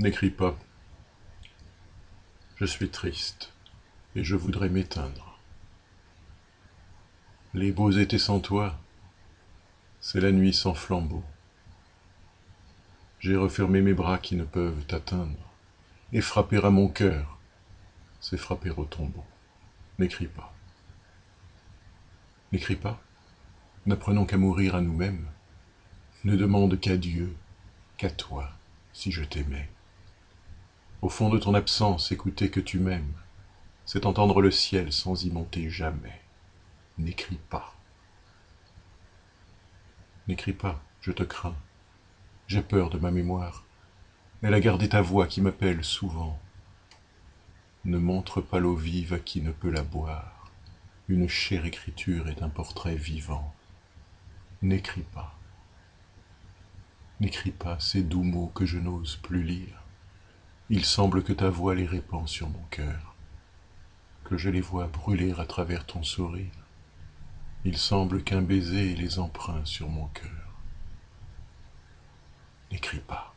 N'écris pas. Je suis triste et je voudrais m'éteindre. Les beaux étés sans toi, c'est la nuit sans flambeau. J'ai refermé mes bras qui ne peuvent t'atteindre, et frapper à mon cœur, c'est frapper au tombeau. N'écris pas. N'écris pas. N'apprenons qu'à mourir à nous-mêmes. Ne demande qu'à Dieu, qu'à toi, si je t'aimais. Au fond de ton absence, écouter que tu m'aimes, c'est entendre le ciel sans y monter jamais. N'écris pas. N'écris pas, je te crains. J'ai peur de ma mémoire. Elle a gardé ta voix qui m'appelle souvent. Ne montre pas l'eau vive à qui ne peut la boire. Une chère écriture est un portrait vivant. N'écris pas. N'écris pas ces doux mots que je n'ose plus lire. Il semble que ta voix les répand sur mon cœur, que je les vois brûler à travers ton sourire. Il semble qu'un baiser les empreint sur mon cœur. N'écris pas.